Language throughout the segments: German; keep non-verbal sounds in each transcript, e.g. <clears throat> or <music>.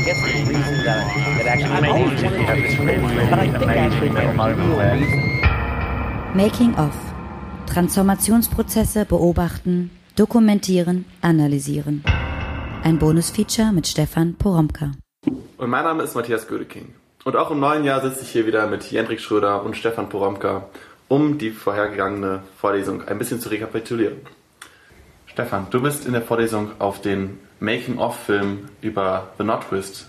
I guess the reason that, that actually to explain, but I think actually the real reason. Making of. Transformationsprozesse beobachten, dokumentieren, analysieren. Ein Bonusfeature mit Stefan Poromka. Und mein Name ist Matthias Gödeking. Und auch im neuen Jahr sitze ich hier wieder mit Jendrik Schröder und Stefan Poromka, um die vorhergegangene Vorlesung ein bisschen zu rekapitulieren. Stefan, du bist in der Vorlesung auf den Making-of-Film über The Not Twist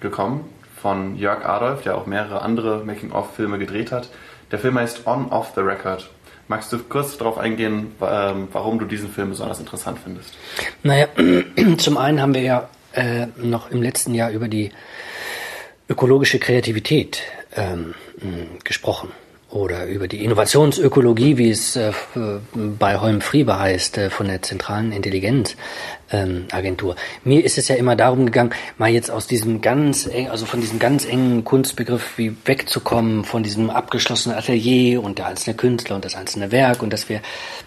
gekommen von Jörg Adolf, der auch mehrere andere Making-of-Filme gedreht hat. Der Film heißt On Off the Record. Magst du kurz darauf eingehen, ähm, warum du diesen Film besonders interessant findest? Naja, <clears throat> zum einen haben wir ja äh, noch im letzten Jahr über die ökologische Kreativität ähm, gesprochen oder über die Innovationsökologie, wie es äh, bei Holm Friebe heißt, äh, von der zentralen Intelligenzagentur. Ähm, Mir ist es ja immer darum gegangen, mal jetzt aus diesem ganz eng, also von diesem ganz engen Kunstbegriff wie wegzukommen, von diesem abgeschlossenen Atelier und der einzelne Künstler und das einzelne Werk und dass wir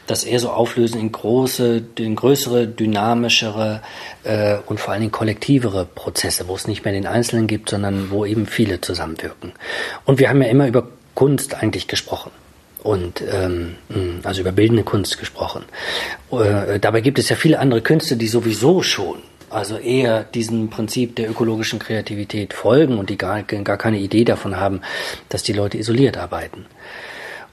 das eher so auflösen in große, in größere, dynamischere äh, und vor allen Dingen kollektivere Prozesse, wo es nicht mehr den Einzelnen gibt, sondern wo eben viele zusammenwirken. Und wir haben ja immer über Kunst eigentlich gesprochen und ähm, also über bildende Kunst gesprochen. Äh, dabei gibt es ja viele andere Künste, die sowieso schon also eher diesem Prinzip der ökologischen Kreativität folgen und die gar, gar keine Idee davon haben, dass die Leute isoliert arbeiten.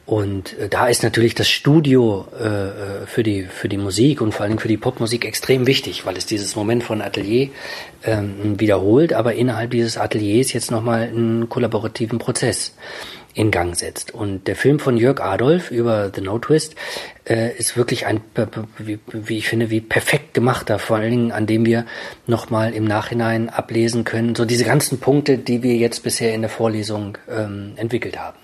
Und äh, da ist natürlich das Studio äh, äh, für, die, für die Musik und vor Dingen für die Popmusik extrem wichtig, weil es dieses Moment von Atelier ähm, wiederholt, aber innerhalb dieses Ateliers jetzt nochmal einen kollaborativen Prozess in Gang setzt. Und der Film von Jörg Adolf über The No Twist äh, ist wirklich ein, wie, wie ich finde, wie perfekt gemachter, vor allen Dingen, an dem wir nochmal im Nachhinein ablesen können, so diese ganzen Punkte, die wir jetzt bisher in der Vorlesung ähm, entwickelt haben.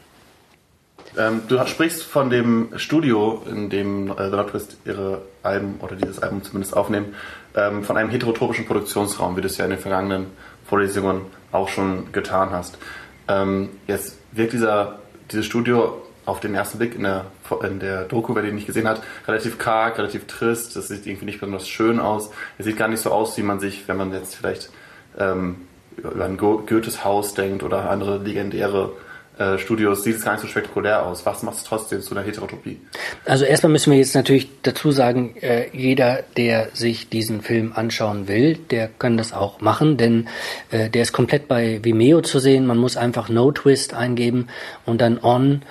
Ähm, du sprichst von dem Studio, in dem äh, The No Twist ihre Alben oder dieses Album zumindest aufnehmen, ähm, von einem heterotopischen Produktionsraum, wie du es ja in den vergangenen Vorlesungen auch schon getan hast. Ähm, jetzt wirkt dieser, dieses Studio auf den ersten Blick in der, in der Doku, wer den nicht gesehen hat, relativ karg, relativ trist. Das sieht irgendwie nicht besonders schön aus. Es sieht gar nicht so aus, wie man sich, wenn man jetzt vielleicht ähm, über ein Goethes Haus denkt oder andere legendäre äh, Studios sieht es gar nicht so spektakulär aus. Was macht es trotzdem zu einer Heterotopie? Also erstmal müssen wir jetzt natürlich dazu sagen, äh, jeder, der sich diesen Film anschauen will, der kann das auch machen, denn äh, der ist komplett bei Vimeo zu sehen. Man muss einfach No Twist eingeben und dann On,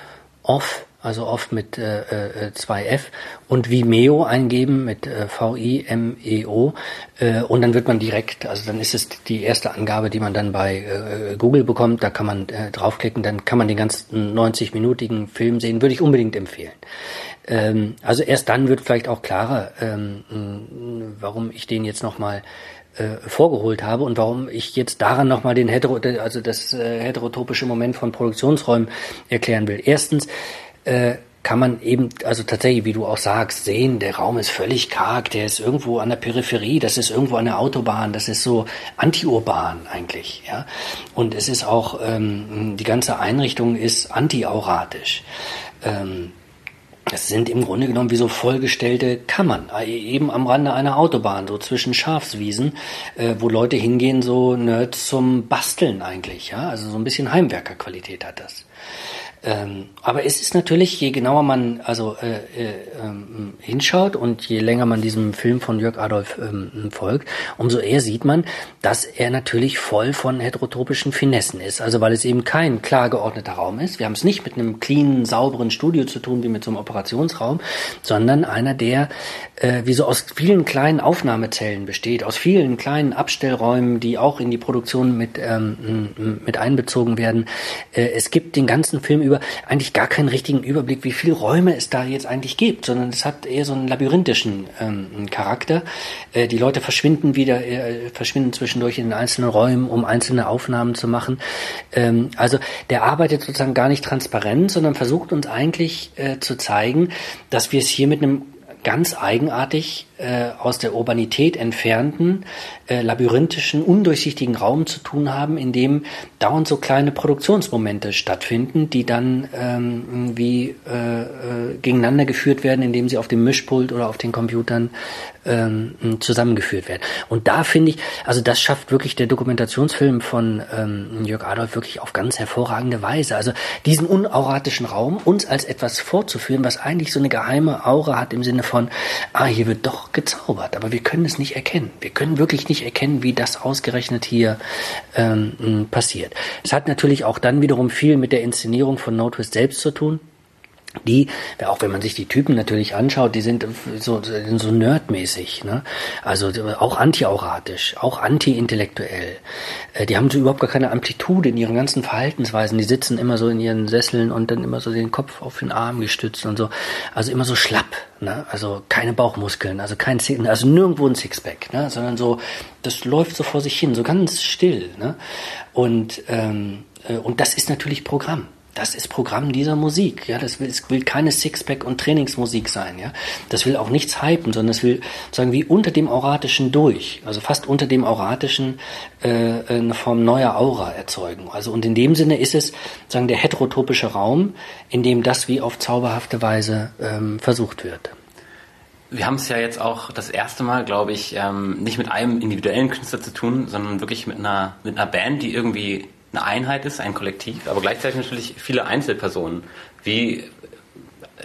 Off also oft mit äh, äh, 2F und Vimeo eingeben mit äh, V-I-M-E-O äh, und dann wird man direkt, also dann ist es die erste Angabe, die man dann bei äh, Google bekommt, da kann man äh, draufklicken, dann kann man den ganzen 90-minütigen Film sehen, würde ich unbedingt empfehlen. Ähm, also erst dann wird vielleicht auch klarer, ähm, warum ich den jetzt nochmal äh, vorgeholt habe und warum ich jetzt daran nochmal den hetero, also das äh, heterotopische Moment von Produktionsräumen erklären will. Erstens, äh, kann man eben, also tatsächlich, wie du auch sagst, sehen, der Raum ist völlig karg, der ist irgendwo an der Peripherie, das ist irgendwo an der Autobahn, das ist so antiurban eigentlich, ja. Und es ist auch, ähm, die ganze Einrichtung ist antiauratisch. Ähm, das sind im Grunde genommen wie so vollgestellte Kammern, äh, eben am Rande einer Autobahn, so zwischen Schafswiesen, äh, wo Leute hingehen, so Nerds zum Basteln eigentlich, ja. Also so ein bisschen Heimwerkerqualität hat das. Ähm, aber es ist natürlich, je genauer man also äh, äh, ähm, hinschaut und je länger man diesem Film von Jörg Adolf ähm, folgt, umso eher sieht man, dass er natürlich voll von heterotopischen Finessen ist. Also weil es eben kein klar geordneter Raum ist. Wir haben es nicht mit einem cleanen, sauberen Studio zu tun wie mit so einem Operationsraum, sondern einer, der äh, wie so aus vielen kleinen Aufnahmezellen besteht, aus vielen kleinen Abstellräumen, die auch in die Produktion mit, ähm, mit einbezogen werden. Äh, es gibt den ganzen Film über eigentlich gar keinen richtigen Überblick, wie viele Räume es da jetzt eigentlich gibt, sondern es hat eher so einen labyrinthischen ähm, Charakter. Äh, die Leute verschwinden wieder, äh, verschwinden zwischendurch in den einzelnen Räumen, um einzelne Aufnahmen zu machen. Ähm, also der arbeitet sozusagen gar nicht transparent, sondern versucht uns eigentlich äh, zu zeigen, dass wir es hier mit einem ganz eigenartig äh, aus der Urbanität entfernten, äh, labyrinthischen, undurchsichtigen Raum zu tun haben, in dem dauernd so kleine Produktionsmomente stattfinden, die dann ähm, wie äh, äh, gegeneinander geführt werden, indem sie auf dem Mischpult oder auf den Computern ähm, zusammengeführt werden. Und da finde ich, also das schafft wirklich der Dokumentationsfilm von ähm, Jörg Adolf wirklich auf ganz hervorragende Weise. Also diesen unauratischen Raum uns als etwas vorzuführen, was eigentlich so eine geheime Aura hat im Sinne von, ah, hier wird doch gezaubert, aber wir können es nicht erkennen. Wir können wirklich nicht erkennen, wie das ausgerechnet hier ähm, passiert. Es hat natürlich auch dann wiederum viel mit der Inszenierung von No Twist selbst zu tun die, auch wenn man sich die Typen natürlich anschaut, die sind so, so nerdmäßig, ne? Also auch anti-auratisch, auch anti-intellektuell. Äh, die haben so überhaupt gar keine Amplitude in ihren ganzen Verhaltensweisen. Die sitzen immer so in ihren Sesseln und dann immer so den Kopf auf den Arm gestützt und so. Also immer so schlapp, ne? Also keine Bauchmuskeln, also kein also nirgendwo ein Sixpack, ne? Sondern so, das läuft so vor sich hin, so ganz still, ne? Und ähm, äh, und das ist natürlich Programm das ist Programm dieser Musik. Ja, das will, es will keine Sixpack und Trainingsmusik sein. Ja, das will auch nichts hypen, sondern es will sagen wie unter dem Auratischen durch, also fast unter dem Auratischen äh, eine Form neuer Aura erzeugen. Also und in dem Sinne ist es sagen der heterotopische Raum, in dem das wie auf zauberhafte Weise ähm, versucht wird. Wir haben es ja jetzt auch das erste Mal, glaube ich, ähm, nicht mit einem individuellen Künstler zu tun, sondern wirklich mit einer mit einer Band, die irgendwie eine Einheit ist, ein Kollektiv, aber gleichzeitig natürlich viele Einzelpersonen. Wie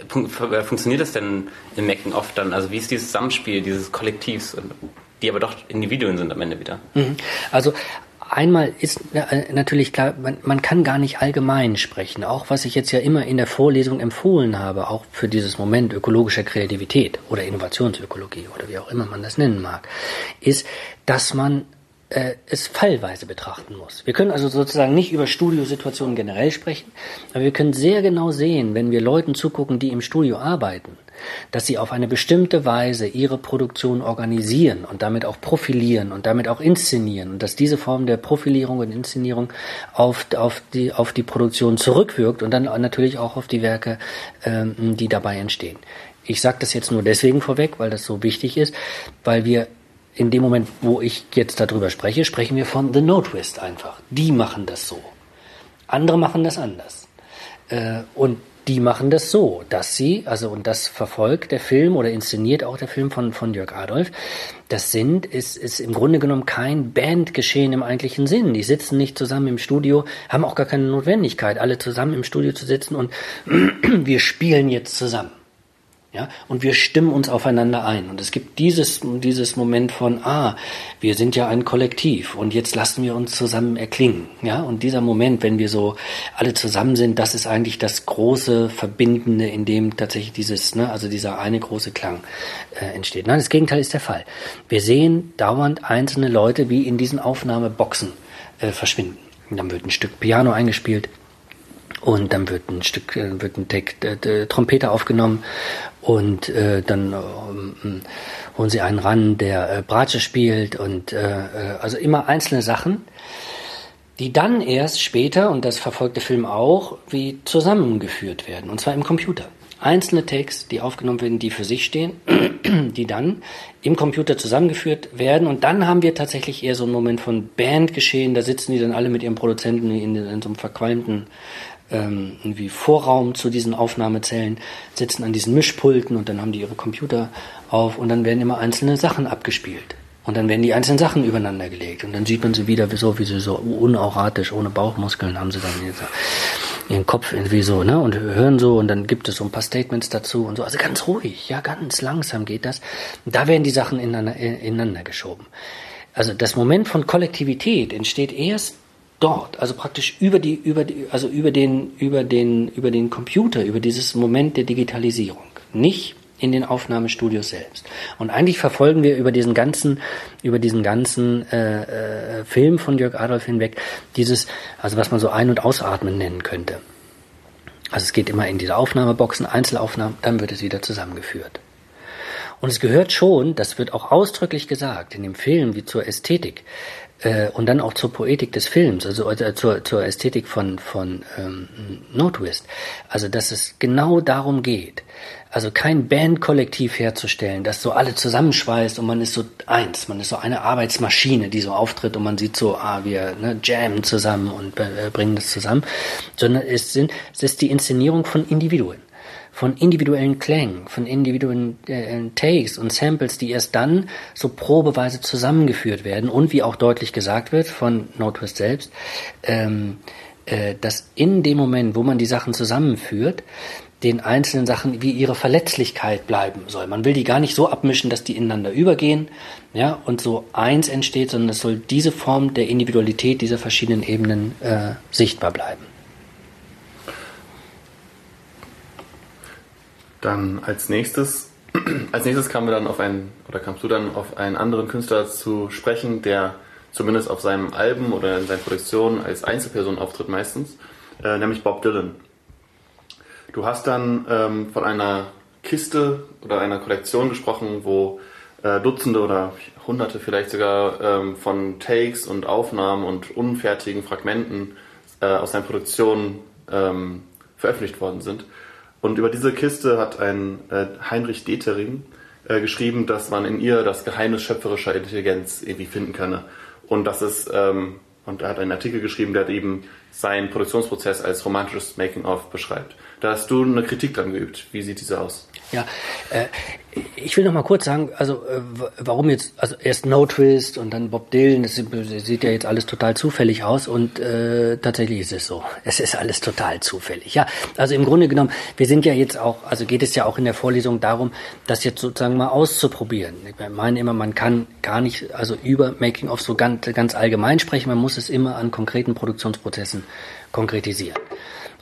äh, funktioniert das denn im Making oft dann? Also wie ist dieses Zusammenspiel dieses Kollektivs, die aber doch Individuen sind am Ende wieder? Mhm. Also einmal ist äh, natürlich klar, man, man, kann gar nicht allgemein sprechen. Auch was ich jetzt ja immer in der Vorlesung empfohlen habe, auch für dieses Moment ökologischer Kreativität oder Innovationsökologie oder wie auch immer man das nennen mag, ist, dass man äh, es fallweise betrachten muss. Wir können also sozusagen nicht über Studiosituationen generell sprechen, aber wir können sehr genau sehen, wenn wir Leuten zugucken, die im Studio arbeiten, dass sie auf eine bestimmte Weise ihre Produktion organisieren und damit auch profilieren und damit auch inszenieren und dass diese Form der Profilierung und Inszenierung auf, auf, die, auf die Produktion zurückwirkt und dann natürlich auch auf die Werke, ähm, die dabei entstehen. Ich sage das jetzt nur deswegen vorweg, weil das so wichtig ist, weil wir in dem Moment, wo ich jetzt darüber spreche, sprechen wir von The No Twist einfach. Die machen das so. Andere machen das anders. Äh, und die machen das so, dass sie, also und das verfolgt der Film oder inszeniert auch der Film von, von Jörg Adolf, das sind, ist, ist im Grunde genommen kein Bandgeschehen im eigentlichen Sinn. Die sitzen nicht zusammen im Studio, haben auch gar keine Notwendigkeit, alle zusammen im Studio zu sitzen und <clears throat> wir spielen jetzt zusammen. Ja, und wir stimmen uns aufeinander ein. Und es gibt dieses, dieses Moment von, ah, wir sind ja ein Kollektiv und jetzt lassen wir uns zusammen erklingen. Ja, und dieser Moment, wenn wir so alle zusammen sind, das ist eigentlich das große Verbindende, in dem tatsächlich dieses, ne, also dieser eine große Klang äh, entsteht. Nein, das Gegenteil ist der Fall. Wir sehen dauernd einzelne Leute wie in diesen Aufnahmeboxen äh, verschwinden. Und dann wird ein Stück Piano eingespielt, und dann wird ein Stück, äh, wird ein Take, äh, Trompete aufgenommen und äh, dann äh, holen sie einen ran, der äh, Bratsche spielt und äh, äh, also immer einzelne Sachen, die dann erst später, und das verfolgt der Film auch, wie zusammengeführt werden, und zwar im Computer. Einzelne Takes, die aufgenommen werden, die für sich stehen, <clears throat> die dann im Computer zusammengeführt werden. Und dann haben wir tatsächlich eher so einen Moment von Bandgeschehen. Da sitzen die dann alle mit ihrem Produzenten in, in so einem verqualmten ähm, irgendwie Vorraum zu diesen Aufnahmezellen, sitzen an diesen Mischpulten und dann haben die ihre Computer auf und dann werden immer einzelne Sachen abgespielt. Und dann werden die einzelnen Sachen übereinander gelegt. Und dann sieht man sie wieder, so wie sie so unauratisch, ohne Bauchmuskeln, haben sie dann ihren Kopf irgendwie so, ne? Und hören so und dann gibt es so ein paar Statements dazu und so. Also ganz ruhig, ja, ganz langsam geht das. Da werden die Sachen ineinander, ineinander geschoben. Also das Moment von Kollektivität entsteht erst dort, also praktisch über die, über die, also über den, über den, über den Computer, über dieses Moment der Digitalisierung, nicht in den Aufnahmestudios selbst. Und eigentlich verfolgen wir über diesen ganzen, über diesen ganzen äh, äh, Film von Jörg Adolf hinweg dieses, also was man so Ein- und Ausatmen nennen könnte. Also es geht immer in diese Aufnahmeboxen, Einzelaufnahmen, dann wird es wieder zusammengeführt. Und es gehört schon, das wird auch ausdrücklich gesagt in dem Film wie zur Ästhetik, äh, und dann auch zur Poetik des Films, also äh, zur, zur Ästhetik von, von ähm, No Twist. Also dass es genau darum geht, also kein Bandkollektiv herzustellen, das so alle zusammenschweißt und man ist so eins, man ist so eine Arbeitsmaschine, die so auftritt und man sieht so, ah, wir ne, jammen zusammen und äh, bringen das zusammen, sondern es, sind, es ist die Inszenierung von Individuen von individuellen Klängen, von individuellen äh, Takes und Samples, die erst dann so probeweise zusammengeführt werden und wie auch deutlich gesagt wird von No Twist selbst, ähm, äh, dass in dem Moment, wo man die Sachen zusammenführt, den einzelnen Sachen wie ihre Verletzlichkeit bleiben soll. Man will die gar nicht so abmischen, dass die ineinander übergehen, ja, und so eins entsteht, sondern es soll diese Form der Individualität dieser verschiedenen Ebenen äh, sichtbar bleiben. Dann als nächstes, <clears throat> als nächstes kamen wir dann auf einen, oder kamst du dann auf einen anderen Künstler zu sprechen, der zumindest auf seinem Album oder in seinen Produktionen als Einzelperson auftritt meistens, äh, nämlich Bob Dylan. Du hast dann ähm, von einer Kiste oder einer Kollektion gesprochen, wo äh, Dutzende oder Hunderte vielleicht sogar ähm, von Takes und Aufnahmen und unfertigen Fragmenten äh, aus seinen Produktionen ähm, veröffentlicht worden sind. Und über diese Kiste hat ein äh, Heinrich Detering äh, geschrieben, dass man in ihr das Geheimnis schöpferischer Intelligenz irgendwie finden könne. Und das ist, ähm, und er hat einen Artikel geschrieben, der eben seinen Produktionsprozess als romantisches Making-of beschreibt. Da hast du eine Kritik dran geübt. Wie sieht diese aus? Ja, äh, ich will noch mal kurz sagen, also äh, warum jetzt, also erst No Twist und dann Bob Dylan, das sieht ja jetzt alles total zufällig aus und äh, tatsächlich ist es so. Es ist alles total zufällig. Ja, also im Grunde genommen, wir sind ja jetzt auch, also geht es ja auch in der Vorlesung darum, das jetzt sozusagen mal auszuprobieren. Ich meine immer, man kann gar nicht, also über Making of so ganz, ganz allgemein sprechen, man muss es immer an konkreten Produktionsprozessen konkretisieren.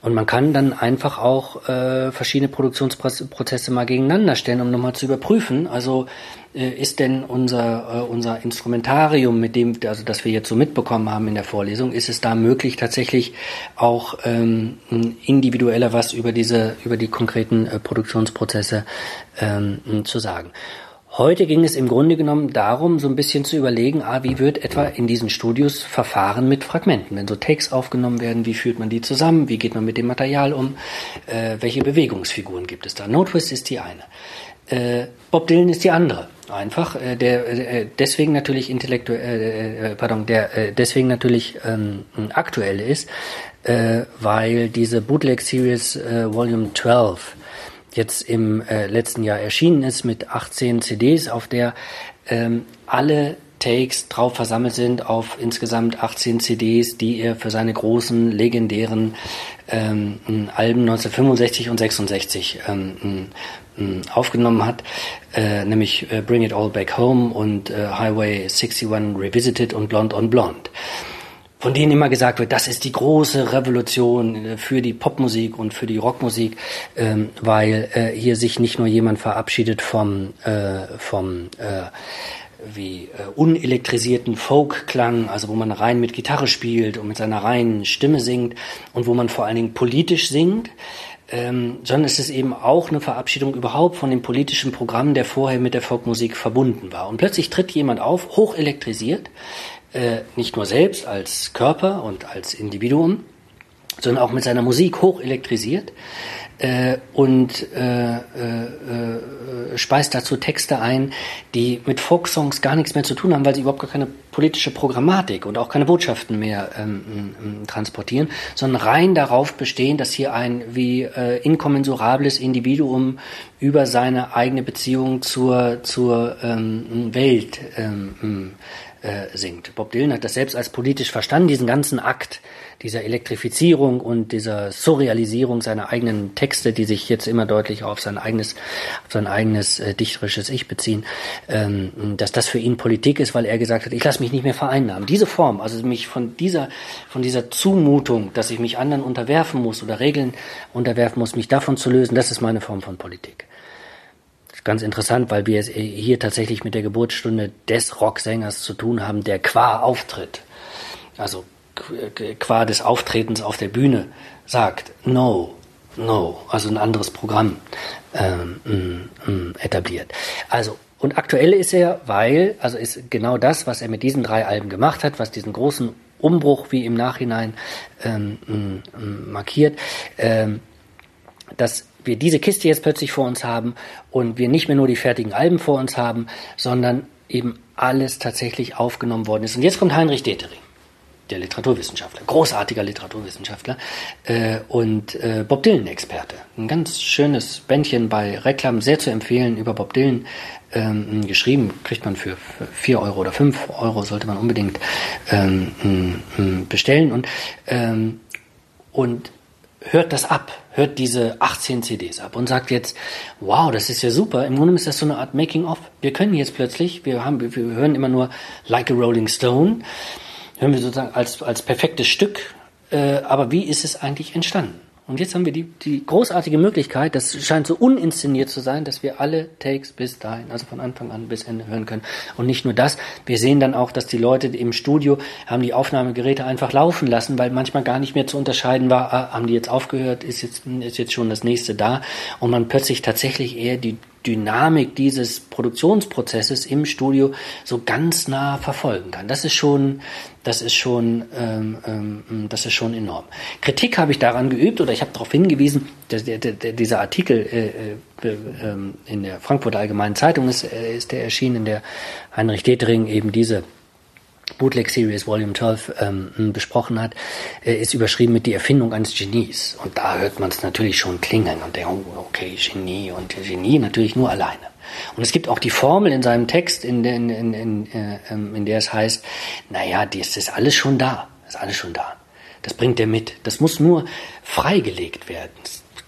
Und man kann dann einfach auch äh, verschiedene Produktionsprozesse mal gegeneinander stellen, um nochmal zu überprüfen. Also äh, ist denn unser, äh, unser Instrumentarium, mit dem, also das wir jetzt so mitbekommen haben in der Vorlesung, ist es da möglich, tatsächlich auch ähm, individueller was über diese, über die konkreten äh, Produktionsprozesse ähm, zu sagen. Heute ging es im Grunde genommen darum, so ein bisschen zu überlegen, ah, wie wird etwa in diesen Studios verfahren mit Fragmenten? Wenn so Takes aufgenommen werden, wie führt man die zusammen? Wie geht man mit dem Material um? Äh, welche Bewegungsfiguren gibt es da? No Twist ist die eine. Äh, Bob Dylan ist die andere. Einfach, äh, der äh, deswegen natürlich intellektuell, äh, äh, pardon, der deswegen natürlich ähm, aktuell ist, weil diese Bootleg Series Volume 12 jetzt im äh, letzten Jahr erschienen ist mit 18 CDs, auf der ähm, alle Takes drauf versammelt sind auf insgesamt 18 CDs, die er für seine großen legendären ähm, Alben 1965 und 66 ähm, aufgenommen hat, äh, nämlich äh, Bring It All Back Home und äh, Highway 61 Revisited und Blonde on Blonde von denen immer gesagt wird, das ist die große Revolution äh, für die Popmusik und für die Rockmusik, ähm, weil äh, hier sich nicht nur jemand verabschiedet vom, äh, vom äh, wie äh, unelektrisierten Folkklang, also wo man rein mit Gitarre spielt und mit seiner reinen Stimme singt und wo man vor allen Dingen politisch singt, ähm, sondern es ist eben auch eine Verabschiedung überhaupt von dem politischen Programm, der vorher mit der Folkmusik verbunden war. Und plötzlich tritt jemand auf, hoch elektrisiert, äh, nicht nur selbst als Körper und als Individuum, sondern auch mit seiner Musik hoch elektrisiert äh, und äh, äh, äh, speist dazu Texte ein, die mit Folksongs gar nichts mehr zu tun haben, weil sie überhaupt gar keine politische Programmatik und auch keine Botschaften mehr ähm, ähm, transportieren, sondern rein darauf bestehen, dass hier ein wie äh, inkommensurables Individuum über seine eigene Beziehung zur, zur ähm, Welt ähm, äh, singt. Bob Dylan hat das selbst als politisch verstanden, diesen ganzen Akt dieser Elektrifizierung und dieser Surrealisierung seiner eigenen Texte, die sich jetzt immer deutlicher auf sein eigenes, auf sein eigenes äh, dichterisches Ich beziehen, ähm, dass das für ihn Politik ist, weil er gesagt hat, ich lasse mich nicht mehr vereinnahmen. Diese Form, also mich von dieser, von dieser Zumutung, dass ich mich anderen unterwerfen muss oder Regeln unterwerfen muss, mich davon zu lösen, das ist meine Form von Politik ganz interessant, weil wir es hier tatsächlich mit der Geburtsstunde des Rocksängers zu tun haben, der qua Auftritt, also qua des Auftretens auf der Bühne sagt, no, no, also ein anderes Programm ähm, mm, mm, etabliert. Also Und aktuell ist er, weil, also ist genau das, was er mit diesen drei Alben gemacht hat, was diesen großen Umbruch wie im Nachhinein ähm, markiert, ähm, dass wir diese Kiste jetzt plötzlich vor uns haben und wir nicht mehr nur die fertigen Alben vor uns haben, sondern eben alles tatsächlich aufgenommen worden ist. Und jetzt kommt Heinrich Detering, der Literaturwissenschaftler, großartiger Literaturwissenschaftler äh, und äh, Bob Dylan-Experte. Ein ganz schönes Bändchen bei Reklam, sehr zu empfehlen, über Bob Dylan ähm, geschrieben, kriegt man für, für 4 Euro oder 5 Euro, sollte man unbedingt ähm, bestellen. Und, ähm, und hört das ab, hört diese 18 CDs ab und sagt jetzt, wow, das ist ja super. Im Grunde ist das so eine Art Making-of. Wir können jetzt plötzlich, wir haben, wir hören immer nur Like a Rolling Stone, hören wir sozusagen als, als perfektes Stück. Äh, aber wie ist es eigentlich entstanden? Und jetzt haben wir die, die großartige Möglichkeit, das scheint so uninszeniert zu sein, dass wir alle Takes bis dahin, also von Anfang an bis Ende hören können. Und nicht nur das, wir sehen dann auch, dass die Leute im Studio haben die Aufnahmegeräte einfach laufen lassen, weil manchmal gar nicht mehr zu unterscheiden war, ah, haben die jetzt aufgehört, ist jetzt, ist jetzt schon das nächste da. Und man plötzlich tatsächlich eher die Dynamik dieses Produktionsprozesses im Studio so ganz nah verfolgen kann. Das ist schon, das ist schon, ähm, ähm, das ist schon enorm. Kritik habe ich daran geübt oder ich habe darauf hingewiesen, dass der, der, dieser Artikel äh, äh, ähm, in der Frankfurter Allgemeinen Zeitung ist, äh, ist der erschienen, in der Heinrich Detering eben diese Bootleg Series Volume 12 ähm, besprochen hat, äh, ist überschrieben mit die Erfindung eines Genies. Und da hört man es natürlich schon klingeln und denkt, oh, okay, Genie und Genie natürlich nur alleine. Und es gibt auch die Formel in seinem Text, in, in, in, in, äh, ähm, in der es heißt, naja, das ist alles schon da, das ist alles schon da. Das bringt er mit. Das muss nur freigelegt werden.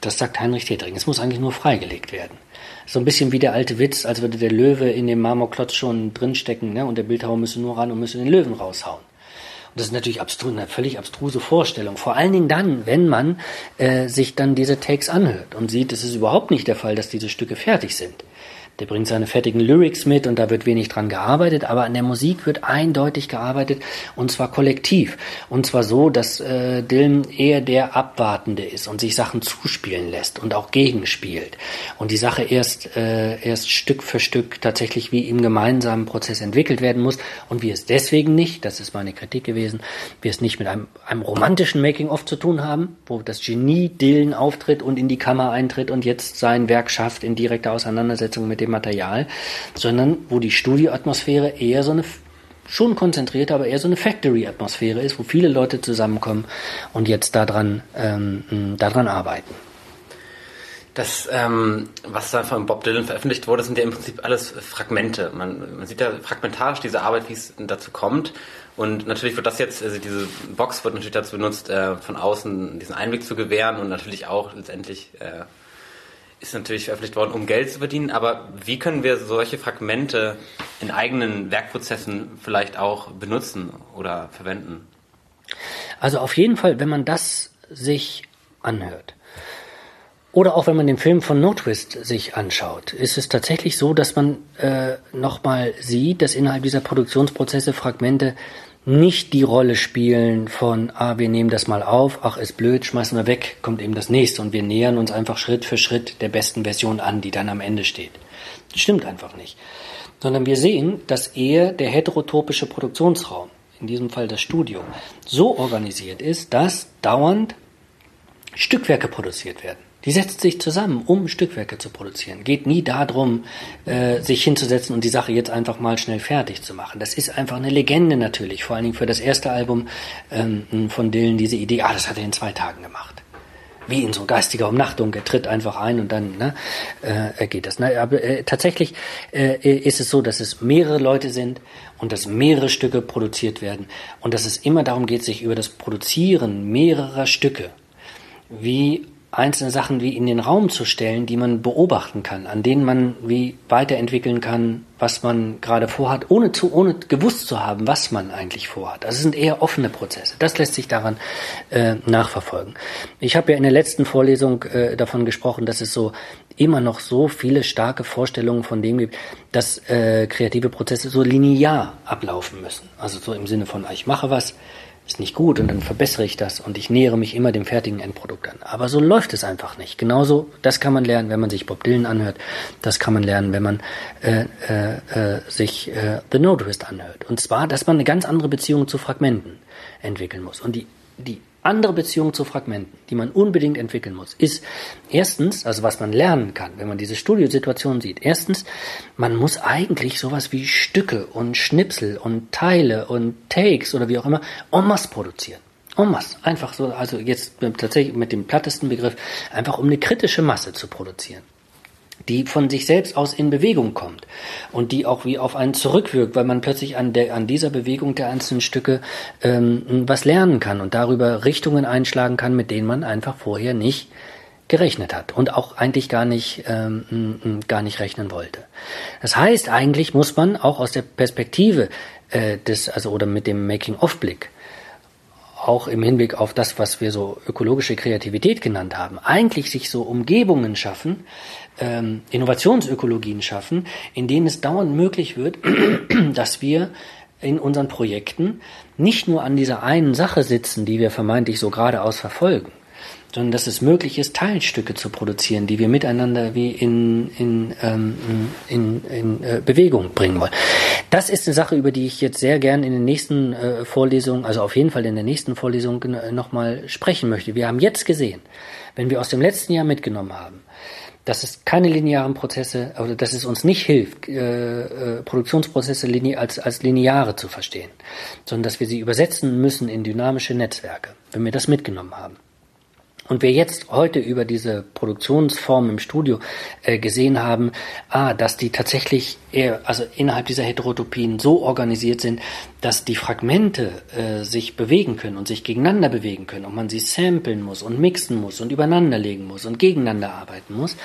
Das sagt Heinrich Tetering. Es muss eigentlich nur freigelegt werden. So ein bisschen wie der alte Witz, als würde der Löwe in dem Marmorklotz schon drinstecken ne? und der Bildhauer müsse nur ran und müsse den Löwen raushauen. Und das ist natürlich abstrus, eine völlig abstruse Vorstellung. Vor allen Dingen dann, wenn man äh, sich dann diese Takes anhört und sieht, es ist überhaupt nicht der Fall, dass diese Stücke fertig sind. Der bringt seine fertigen Lyrics mit und da wird wenig dran gearbeitet, aber an der Musik wird eindeutig gearbeitet und zwar kollektiv. Und zwar so, dass äh, Dylan eher der Abwartende ist und sich Sachen zuspielen lässt und auch gegenspielt. Und die Sache erst, äh, erst Stück für Stück tatsächlich wie im gemeinsamen Prozess entwickelt werden muss und wir es deswegen nicht, das ist meine Kritik gewesen, wir es nicht mit einem, einem romantischen Making-of zu tun haben, wo das Genie Dylan auftritt und in die Kammer eintritt und jetzt sein Werk schafft in direkter Auseinandersetzung mit dem Material, sondern wo die Studioatmosphäre eher so eine schon konzentrierte, aber eher so eine Factory-Atmosphäre ist, wo viele Leute zusammenkommen und jetzt daran, ähm, daran arbeiten. Das, ähm, was da von Bob Dylan veröffentlicht wurde, sind ja im Prinzip alles Fragmente. Man, man sieht ja fragmentarisch diese Arbeit, wie es dazu kommt. Und natürlich wird das jetzt, also diese Box wird natürlich dazu benutzt, äh, von außen diesen Einblick zu gewähren und natürlich auch letztendlich äh, ist natürlich veröffentlicht worden, um Geld zu verdienen, aber wie können wir solche Fragmente in eigenen Werkprozessen vielleicht auch benutzen oder verwenden? Also auf jeden Fall, wenn man das sich anhört. Oder auch wenn man den Film von No Twist sich anschaut, ist es tatsächlich so, dass man äh, nochmal sieht, dass innerhalb dieser Produktionsprozesse Fragmente nicht die Rolle spielen von, ah, wir nehmen das mal auf, ach, ist blöd, schmeißen wir weg, kommt eben das nächste und wir nähern uns einfach Schritt für Schritt der besten Version an, die dann am Ende steht. Das stimmt einfach nicht. Sondern wir sehen, dass eher der heterotopische Produktionsraum, in diesem Fall das Studio, so organisiert ist, dass dauernd Stückwerke produziert werden. Die setzt sich zusammen, um Stückwerke zu produzieren. Geht nie darum, äh, sich hinzusetzen und die Sache jetzt einfach mal schnell fertig zu machen. Das ist einfach eine Legende natürlich, vor allen Dingen für das erste Album ähm, von Dylan, diese Idee, ah, das hat er in zwei Tagen gemacht. Wie in so geistiger Umnachtung, er tritt einfach ein und dann ne, äh, geht das. Na, aber äh, tatsächlich äh, ist es so, dass es mehrere Leute sind und dass mehrere Stücke produziert werden und dass es immer darum geht, sich über das Produzieren mehrerer Stücke wie einzelne Sachen wie in den Raum zu stellen, die man beobachten kann, an denen man wie weiterentwickeln kann, was man gerade vorhat, ohne zu, ohne gewusst zu haben, was man eigentlich vorhat. Also es sind eher offene Prozesse. Das lässt sich daran äh, nachverfolgen. Ich habe ja in der letzten Vorlesung äh, davon gesprochen, dass es so immer noch so viele starke Vorstellungen von dem gibt, dass äh, kreative Prozesse so linear ablaufen müssen. Also so im Sinne von, ich mache was, ist nicht gut und dann verbessere ich das und ich nähere mich immer dem fertigen Endprodukt an. Aber so läuft es einfach nicht. Genauso, das kann man lernen, wenn man sich Bob Dylan anhört. Das kann man lernen, wenn man äh, äh, äh, sich äh, The No anhört. Und zwar, dass man eine ganz andere Beziehung zu Fragmenten entwickeln muss. Und die, die andere Beziehung zu Fragmenten, die man unbedingt entwickeln muss, ist erstens, also was man lernen kann, wenn man diese Studiosituation sieht. Erstens, man muss eigentlich sowas wie Stücke und Schnipsel und Teile und Takes oder wie auch immer en masse produzieren. En masse. Einfach so, also jetzt tatsächlich mit dem plattesten Begriff, einfach um eine kritische Masse zu produzieren die von sich selbst aus in Bewegung kommt und die auch wie auf einen zurückwirkt, weil man plötzlich an, der, an dieser Bewegung der einzelnen Stücke ähm, was lernen kann und darüber Richtungen einschlagen kann, mit denen man einfach vorher nicht gerechnet hat und auch eigentlich gar nicht ähm, gar nicht rechnen wollte. Das heißt, eigentlich muss man auch aus der Perspektive äh, des also oder mit dem Making-of-Blick auch im Hinblick auf das, was wir so ökologische Kreativität genannt haben, eigentlich sich so Umgebungen schaffen, ähm, Innovationsökologien schaffen, in denen es dauernd möglich wird, <clears throat> dass wir in unseren Projekten nicht nur an dieser einen Sache sitzen, die wir vermeintlich so geradeaus verfolgen, sondern dass es möglich ist, Teilstücke zu produzieren, die wir miteinander wie in, in, ähm, in, in äh, Bewegung bringen wollen. Das ist eine Sache, über die ich jetzt sehr gern in den nächsten äh, Vorlesungen, also auf jeden Fall in der nächsten Vorlesung äh, nochmal sprechen möchte. Wir haben jetzt gesehen, wenn wir aus dem letzten Jahr mitgenommen haben, dass es keine linearen Prozesse, also dass es uns nicht hilft, äh, äh, Produktionsprozesse als, als lineare zu verstehen, sondern dass wir sie übersetzen müssen in dynamische Netzwerke, wenn wir das mitgenommen haben. Und wir jetzt heute über diese Produktionsform im Studio äh, gesehen haben, ah, dass die tatsächlich eher, also innerhalb dieser Heterotopien so organisiert sind, dass die Fragmente äh, sich bewegen können und sich gegeneinander bewegen können und man sie samplen muss und mixen muss und übereinander legen muss und gegeneinander arbeiten muss,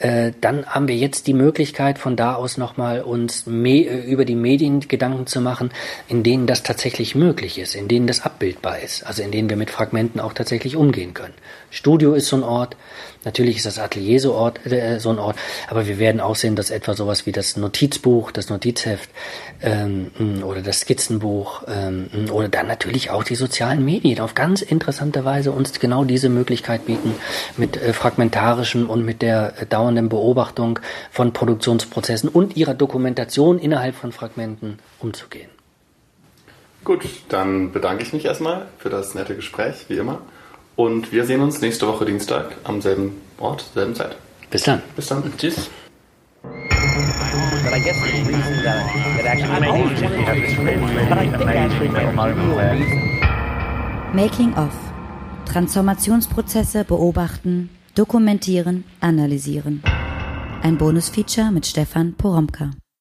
äh, dann haben wir jetzt die Möglichkeit, von da aus nochmal uns äh, über die Medien Gedanken zu machen, in denen das tatsächlich möglich ist, in denen das abbildbar ist, also in denen wir mit Fragmenten auch tatsächlich umgehen können. Studio ist so ein Ort, Natürlich ist das Atelier so, Ort, äh, so ein Ort, aber wir werden auch sehen, dass etwa sowas wie das Notizbuch, das Notizheft ähm, oder das Skizzenbuch ähm, oder dann natürlich auch die sozialen Medien auf ganz interessante Weise uns genau diese Möglichkeit bieten, mit äh, fragmentarischem und mit der äh, dauernden Beobachtung von Produktionsprozessen und ihrer Dokumentation innerhalb von Fragmenten umzugehen. Gut, dann bedanke ich mich erstmal für das nette Gespräch, wie immer. Und wir sehen uns nächste Woche Dienstag am selben Ort, selben Zeit. Bis dann. Bis dann. Tschüss. But I guess the reason that, that actually made me have this really, but I think actually the real reason. Making of. Transformationsprozesse beobachten, dokumentieren, analysieren. Ein Bonusfeature mit Stefan Poromka.